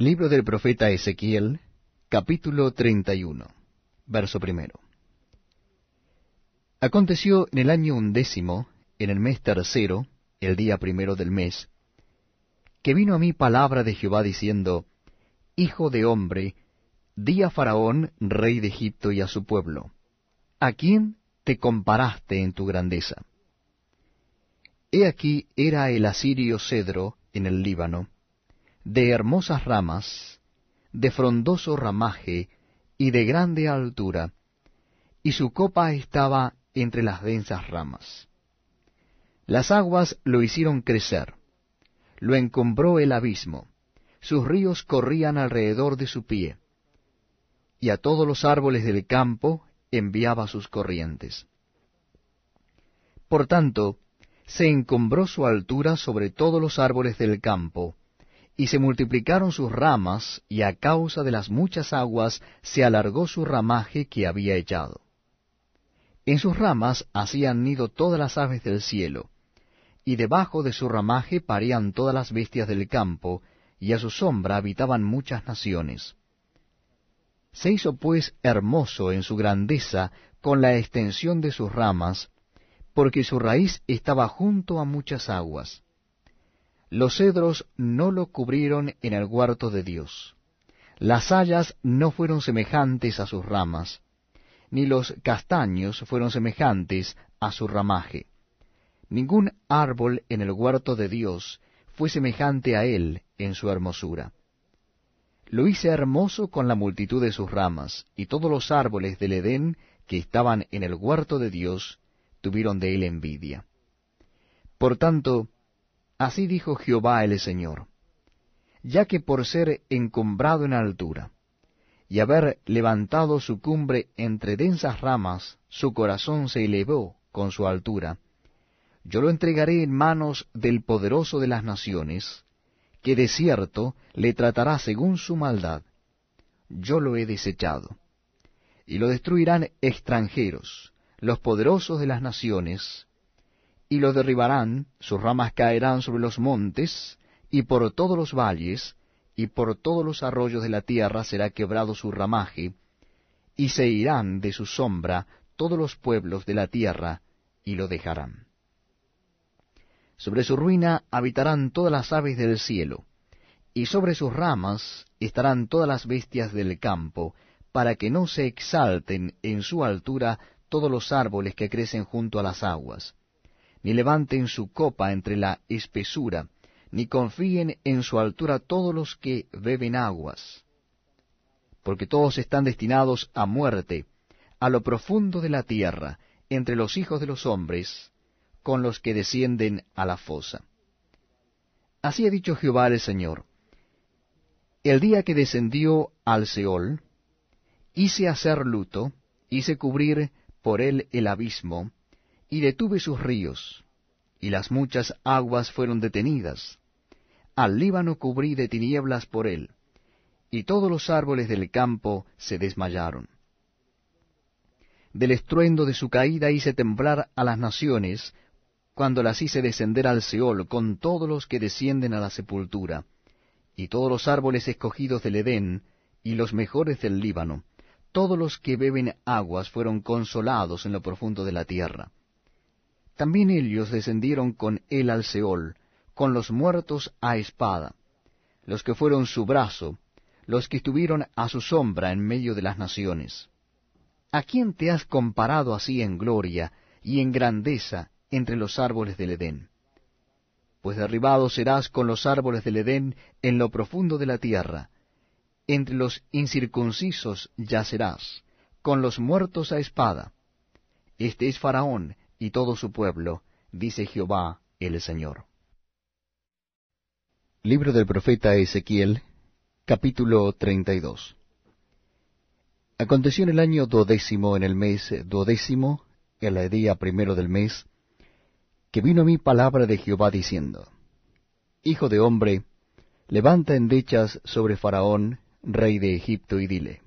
Libro del profeta Ezequiel, capítulo 31, verso primero. Aconteció en el año undécimo, en el mes tercero, el día primero del mes, que vino a mí palabra de Jehová diciendo, Hijo de hombre, di a Faraón, rey de Egipto, y a su pueblo, ¿a quién te comparaste en tu grandeza? He aquí era el asirio cedro en el Líbano, de hermosas ramas, de frondoso ramaje y de grande altura, y su copa estaba entre las densas ramas. Las aguas lo hicieron crecer, lo encumbró el abismo, sus ríos corrían alrededor de su pie, y a todos los árboles del campo enviaba sus corrientes. Por tanto, se encumbró su altura sobre todos los árboles del campo, y se multiplicaron sus ramas, y a causa de las muchas aguas se alargó su ramaje que había echado. En sus ramas hacían nido todas las aves del cielo, y debajo de su ramaje parían todas las bestias del campo, y a su sombra habitaban muchas naciones. Se hizo pues hermoso en su grandeza con la extensión de sus ramas, porque su raíz estaba junto a muchas aguas. Los cedros no lo cubrieron en el huerto de Dios. Las hayas no fueron semejantes a sus ramas, ni los castaños fueron semejantes a su ramaje. Ningún árbol en el huerto de Dios fue semejante a él en su hermosura. Lo hice hermoso con la multitud de sus ramas, y todos los árboles del Edén que estaban en el huerto de Dios tuvieron de él envidia. Por tanto, Así dijo Jehová el Señor, ya que por ser encumbrado en altura, y haber levantado su cumbre entre densas ramas, su corazón se elevó con su altura, yo lo entregaré en manos del poderoso de las naciones, que de cierto le tratará según su maldad. Yo lo he desechado. Y lo destruirán extranjeros, los poderosos de las naciones, y lo derribarán, sus ramas caerán sobre los montes, y por todos los valles, y por todos los arroyos de la tierra será quebrado su ramaje, y se irán de su sombra todos los pueblos de la tierra, y lo dejarán. Sobre su ruina habitarán todas las aves del cielo, y sobre sus ramas estarán todas las bestias del campo, para que no se exalten en su altura todos los árboles que crecen junto a las aguas ni levanten su copa entre la espesura, ni confíen en su altura todos los que beben aguas, porque todos están destinados a muerte, a lo profundo de la tierra, entre los hijos de los hombres, con los que descienden a la fosa. Así ha dicho Jehová el Señor, el día que descendió al Seol, hice hacer luto, hice cubrir por él el abismo, y detuve sus ríos, y las muchas aguas fueron detenidas. Al Líbano cubrí de tinieblas por él, y todos los árboles del campo se desmayaron. Del estruendo de su caída hice temblar a las naciones, cuando las hice descender al Seol con todos los que descienden a la sepultura, y todos los árboles escogidos del Edén, y los mejores del Líbano, todos los que beben aguas fueron consolados en lo profundo de la tierra. También ellos descendieron con él al Seol, con los muertos a espada, los que fueron su brazo, los que estuvieron a su sombra en medio de las naciones. ¿A quién te has comparado así en gloria y en grandeza entre los árboles del Edén? Pues derribado serás con los árboles del Edén en lo profundo de la tierra, entre los incircuncisos yacerás, con los muertos a espada. Este es Faraón, y todo su pueblo, dice Jehová el Señor. Libro del profeta Ezequiel, capítulo 32. Aconteció en el año duodécimo, en el mes duodécimo, en el día primero del mes, que vino a mí palabra de Jehová diciendo, Hijo de hombre, levanta endechas sobre Faraón, rey de Egipto, y dile,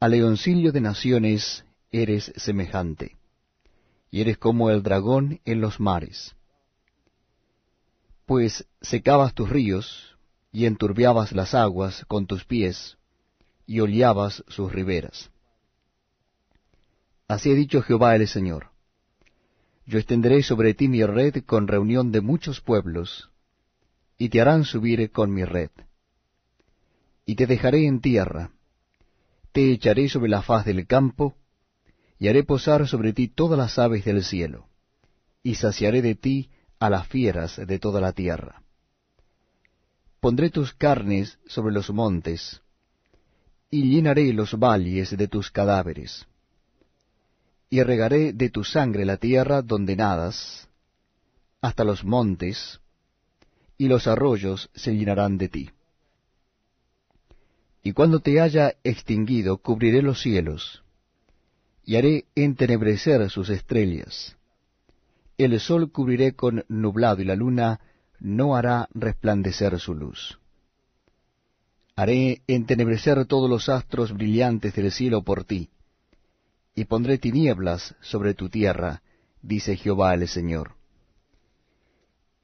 A leoncillo de naciones eres semejante y eres como el dragón en los mares. Pues secabas tus ríos, y enturbiabas las aguas con tus pies, y hollabas sus riberas. Así ha dicho Jehová el Señor. Yo extenderé sobre ti mi red con reunión de muchos pueblos, y te harán subir con mi red. Y te dejaré en tierra, te echaré sobre la faz del campo, y haré posar sobre ti todas las aves del cielo, y saciaré de ti a las fieras de toda la tierra. Pondré tus carnes sobre los montes, y llenaré los valles de tus cadáveres. Y regaré de tu sangre la tierra donde nadas, hasta los montes, y los arroyos se llenarán de ti. Y cuando te haya extinguido, cubriré los cielos, y haré entenebrecer sus estrellas. El sol cubriré con nublado, y la luna no hará resplandecer su luz. Haré entenebrecer todos los astros brillantes del cielo por ti, y pondré tinieblas sobre tu tierra, dice Jehová el Señor.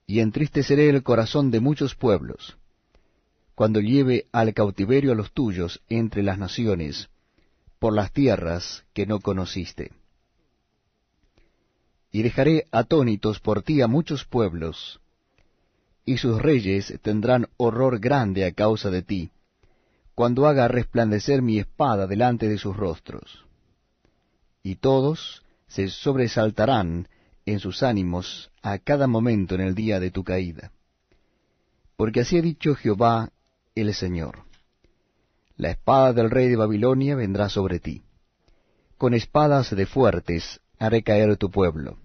Y entristeceré el corazón de muchos pueblos, cuando lleve al cautiverio a los tuyos entre las naciones, por las tierras que no conociste. Y dejaré atónitos por ti a muchos pueblos, y sus reyes tendrán horror grande a causa de ti, cuando haga resplandecer mi espada delante de sus rostros. Y todos se sobresaltarán en sus ánimos a cada momento en el día de tu caída. Porque así ha dicho Jehová el Señor. La espada del rey de Babilonia vendrá sobre ti. Con espadas de fuertes haré caer tu pueblo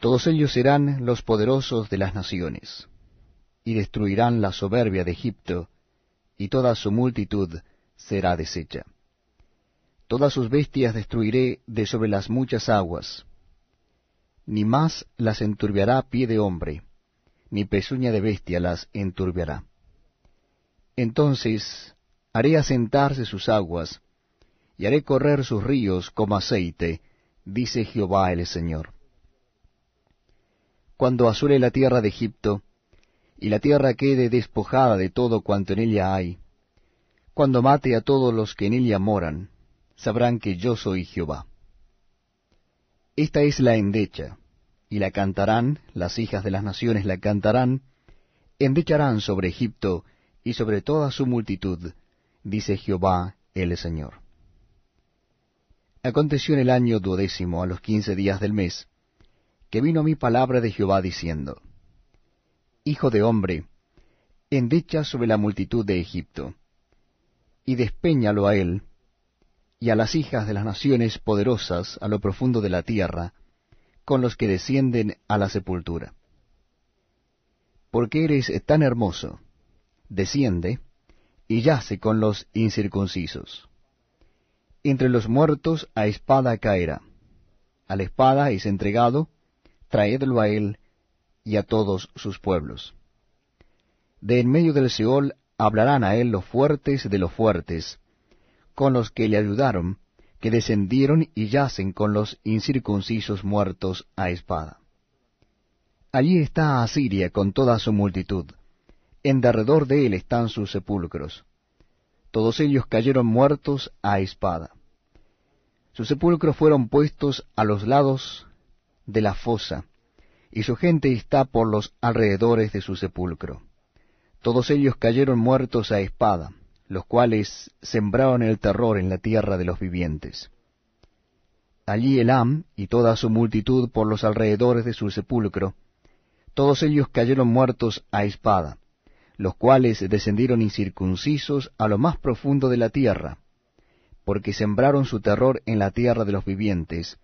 todos ellos serán los poderosos de las naciones, y destruirán la soberbia de Egipto, y toda su multitud será deshecha. Todas sus bestias destruiré de sobre las muchas aguas, ni más las enturbiará pie de hombre, ni pezuña de bestia las enturbiará. Entonces haré asentarse sus aguas, y haré correr sus ríos como aceite, dice Jehová el Señor cuando asure la tierra de Egipto, y la tierra quede despojada de todo cuanto en ella hay, cuando mate a todos los que en ella moran, sabrán que yo soy Jehová. Esta es la endecha, y la cantarán, las hijas de las naciones la cantarán, endecharán sobre Egipto y sobre toda su multitud, dice Jehová el Señor. Aconteció en el año duodécimo, a los quince días del mes, que vino a mí palabra de Jehová diciendo, Hijo de hombre, endecha sobre la multitud de Egipto, y despeñalo a él, y a las hijas de las naciones poderosas a lo profundo de la tierra, con los que descienden a la sepultura. Porque eres tan hermoso, desciende, y yace con los incircuncisos. Entre los muertos a espada caerá, a la espada es entregado, traedlo a él y a todos sus pueblos. De en medio del Seol hablarán a él los fuertes de los fuertes, con los que le ayudaron, que descendieron y yacen con los incircuncisos muertos a espada. Allí está Asiria con toda su multitud, en derredor de él están sus sepulcros. Todos ellos cayeron muertos a espada. Sus sepulcros fueron puestos a los lados de la fosa, y su gente está por los alrededores de su sepulcro. Todos ellos cayeron muertos a espada, los cuales sembraron el terror en la tierra de los vivientes. Allí Elam y toda su multitud por los alrededores de su sepulcro, todos ellos cayeron muertos a espada, los cuales descendieron incircuncisos a lo más profundo de la tierra, porque sembraron su terror en la tierra de los vivientes,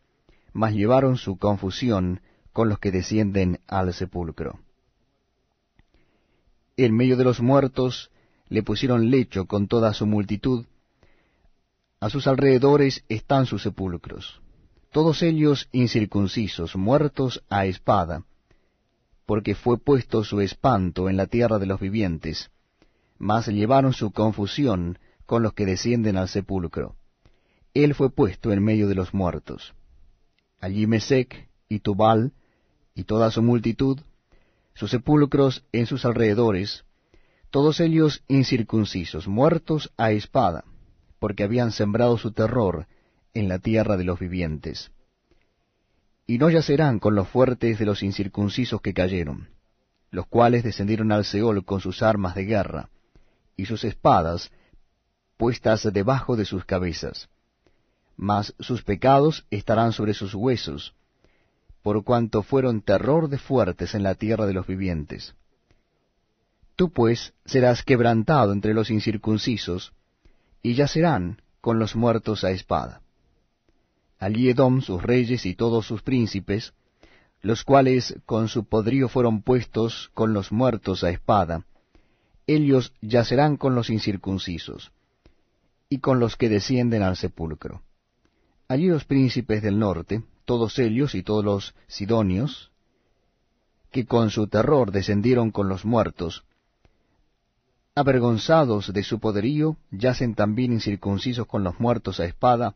mas llevaron su confusión con los que descienden al sepulcro. En medio de los muertos le pusieron lecho con toda su multitud, a sus alrededores están sus sepulcros, todos ellos incircuncisos, muertos a espada, porque fue puesto su espanto en la tierra de los vivientes, mas llevaron su confusión con los que descienden al sepulcro. Él fue puesto en medio de los muertos. Allí Mesec y Tubal y toda su multitud, sus sepulcros en sus alrededores, todos ellos incircuncisos, muertos a espada, porque habían sembrado su terror en la tierra de los vivientes. Y no yacerán con los fuertes de los incircuncisos que cayeron, los cuales descendieron al Seol con sus armas de guerra, y sus espadas puestas debajo de sus cabezas. Mas sus pecados estarán sobre sus huesos, por cuanto fueron terror de fuertes en la tierra de los vivientes. Tú pues serás quebrantado entre los incircuncisos, y yacerán con los muertos a espada. Allí Edom, sus reyes y todos sus príncipes, los cuales con su podrío fueron puestos con los muertos a espada, ellos yacerán con los incircuncisos, y con los que descienden al sepulcro. Allí los príncipes del norte, todos ellos y todos los sidonios, que con su terror descendieron con los muertos, avergonzados de su poderío, yacen también incircuncisos con los muertos a espada,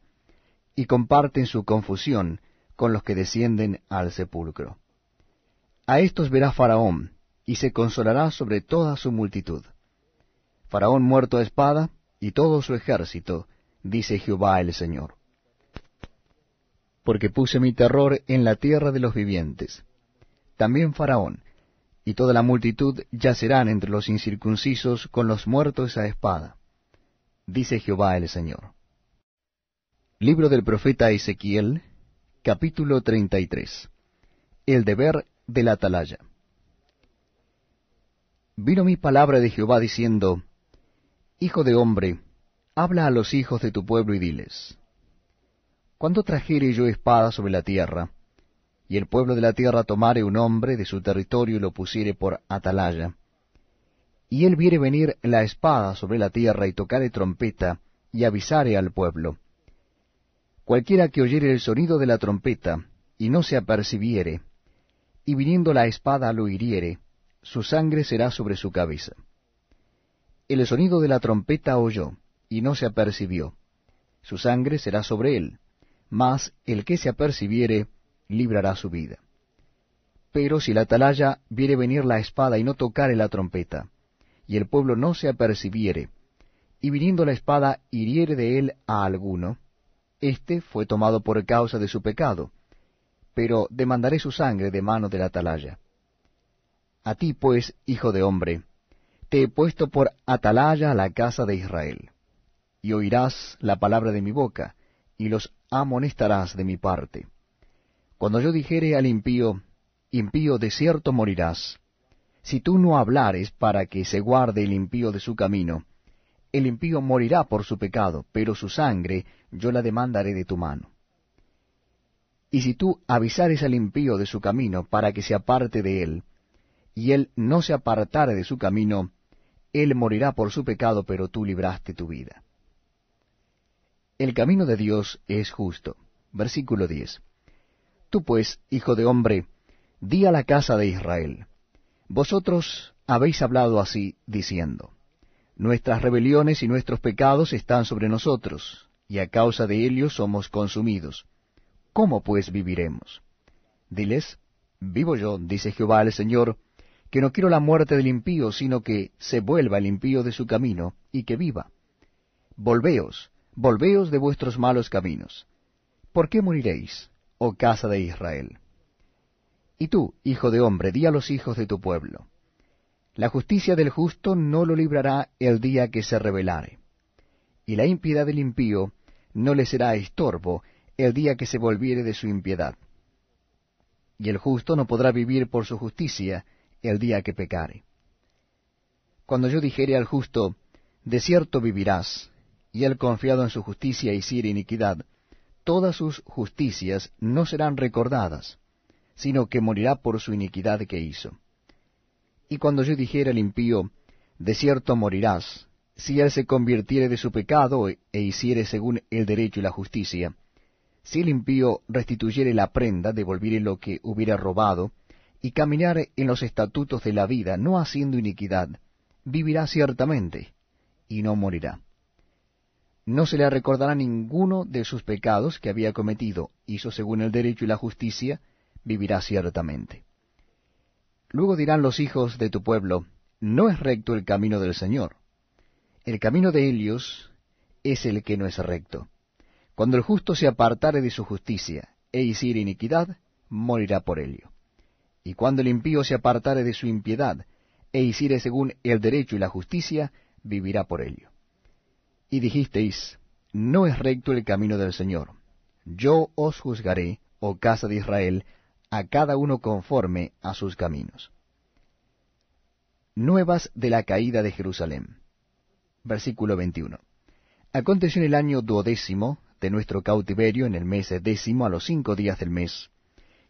y comparten su confusión con los que descienden al sepulcro. A estos verá Faraón, y se consolará sobre toda su multitud. Faraón muerto a espada, y todo su ejército, dice Jehová el Señor porque puse mi terror en la tierra de los vivientes. También Faraón y toda la multitud yacerán entre los incircuncisos con los muertos a espada, dice Jehová el Señor. Libro del profeta Ezequiel, capítulo 33. El deber de la atalaya. Vino mi palabra de Jehová diciendo, Hijo de hombre, habla a los hijos de tu pueblo y diles, cuando trajere yo espada sobre la tierra, y el pueblo de la tierra tomare un hombre de su territorio y lo pusiere por atalaya, y él viere venir la espada sobre la tierra y tocare trompeta, y avisare al pueblo. Cualquiera que oyere el sonido de la trompeta, y no se apercibiere, y viniendo la espada lo hiriere, su sangre será sobre su cabeza. El sonido de la trompeta oyó, y no se apercibió, su sangre será sobre él mas el que se apercibiere librará su vida. Pero si la atalaya viere venir la espada y no tocare la trompeta, y el pueblo no se apercibiere, y viniendo la espada hiriere de él a alguno, éste fue tomado por causa de su pecado, pero demandaré su sangre de mano de la atalaya. A ti, pues, hijo de hombre, te he puesto por atalaya a la casa de Israel, y oirás la palabra de mi boca, y los amonestarás de mi parte. Cuando yo dijere al impío, impío de cierto morirás, si tú no hablares para que se guarde el impío de su camino, el impío morirá por su pecado, pero su sangre yo la demandaré de tu mano. Y si tú avisares al impío de su camino para que se aparte de él, y él no se apartare de su camino, él morirá por su pecado, pero tú libraste tu vida. El camino de Dios es justo. Versículo 10. Tú pues, hijo de hombre, di a la casa de Israel, vosotros habéis hablado así, diciendo, Nuestras rebeliones y nuestros pecados están sobre nosotros, y a causa de ellos somos consumidos. ¿Cómo pues viviremos? Diles, Vivo yo, dice Jehová el Señor, que no quiero la muerte del impío, sino que se vuelva el impío de su camino, y que viva. Volveos, Volveos de vuestros malos caminos. ¿Por qué moriréis, oh casa de Israel? Y tú, hijo de hombre, di a los hijos de tu pueblo, la justicia del justo no lo librará el día que se rebelare, y la impiedad del impío no le será estorbo el día que se volviere de su impiedad. Y el justo no podrá vivir por su justicia el día que pecare. Cuando yo dijere al justo, de cierto vivirás, y él confiado en su justicia hiciere iniquidad, todas sus justicias no serán recordadas, sino que morirá por su iniquidad que hizo. Y cuando yo dijera al impío, de cierto morirás, si él se convirtiere de su pecado e hiciere según el derecho y la justicia, si el impío restituyere la prenda, devolviere lo que hubiera robado, y caminare en los estatutos de la vida, no haciendo iniquidad, vivirá ciertamente, y no morirá no se le recordará ninguno de sus pecados que había cometido, hizo según el derecho y la justicia, vivirá ciertamente. Luego dirán los hijos de tu pueblo, no es recto el camino del Señor. El camino de Helios es el que no es recto. Cuando el justo se apartare de su justicia e hiciere iniquidad, morirá por ello. Y cuando el impío se apartare de su impiedad e hiciere según el derecho y la justicia, vivirá por ello. Y dijisteis, no es recto el camino del Señor. Yo os juzgaré, oh casa de Israel, a cada uno conforme a sus caminos. Nuevas de la caída de Jerusalén. Versículo 21. Aconteció en el año duodécimo de nuestro cautiverio, en el mes décimo, a los cinco días del mes,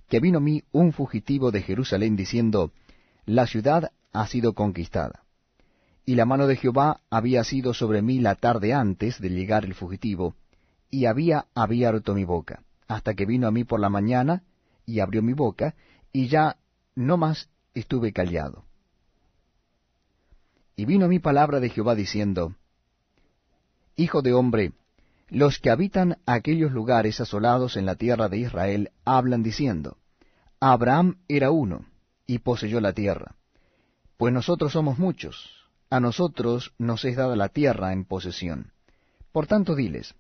que vino a mí un fugitivo de Jerusalén diciendo, La ciudad ha sido conquistada. Y la mano de Jehová había sido sobre mí la tarde antes de llegar el fugitivo, y había abierto mi boca, hasta que vino a mí por la mañana, y abrió mi boca, y ya no más estuve callado. Y vino a mí palabra de Jehová diciendo, Hijo de hombre, los que habitan aquellos lugares asolados en la tierra de Israel hablan diciendo, Abraham era uno, y poseyó la tierra. Pues nosotros somos muchos, a nosotros nos es dada la tierra en posesión. Por tanto diles,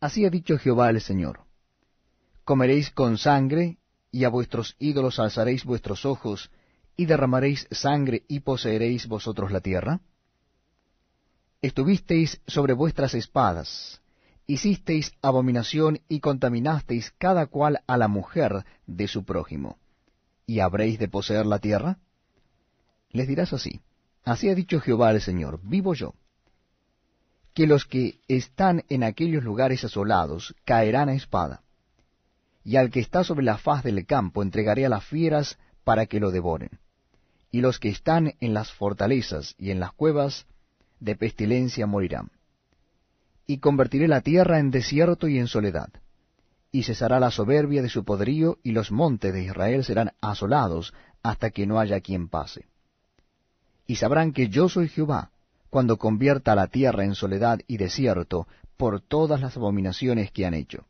Así ha dicho Jehová el Señor, comeréis con sangre, y a vuestros ídolos alzaréis vuestros ojos, y derramaréis sangre, y poseeréis vosotros la tierra? Estuvisteis sobre vuestras espadas, hicisteis abominación y contaminasteis cada cual a la mujer de su prójimo, ¿y habréis de poseer la tierra? Les dirás así, así ha dicho Jehová el Señor, vivo yo, que los que están en aquellos lugares asolados caerán a espada, y al que está sobre la faz del campo entregaré a las fieras para que lo devoren. Y los que están en las fortalezas y en las cuevas de pestilencia morirán. Y convertiré la tierra en desierto y en soledad. Y cesará la soberbia de su poderío, y los montes de Israel serán asolados hasta que no haya quien pase. Y sabrán que yo soy Jehová, cuando convierta la tierra en soledad y desierto por todas las abominaciones que han hecho.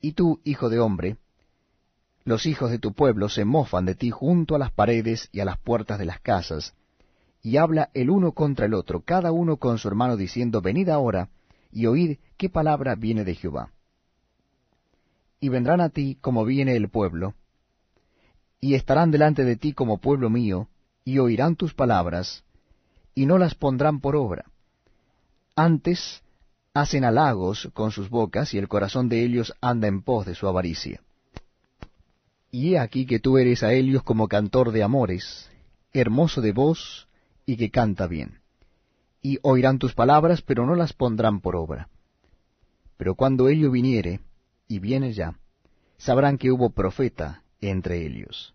Y tú, hijo de hombre, los hijos de tu pueblo se mofan de ti junto a las paredes y a las puertas de las casas, y habla el uno contra el otro, cada uno con su hermano, diciendo, Venid ahora, y oíd qué palabra viene de Jehová. Y vendrán a ti como viene el pueblo, y estarán delante de ti como pueblo mío, y oirán tus palabras, y no las pondrán por obra. Antes hacen halagos con sus bocas, y el corazón de ellos anda en pos de su avaricia. Y he aquí que tú eres a ellos como cantor de amores, hermoso de voz, y que canta bien. Y oirán tus palabras, pero no las pondrán por obra. Pero cuando ello viniere, y viene ya, sabrán que hubo profeta entre ellos.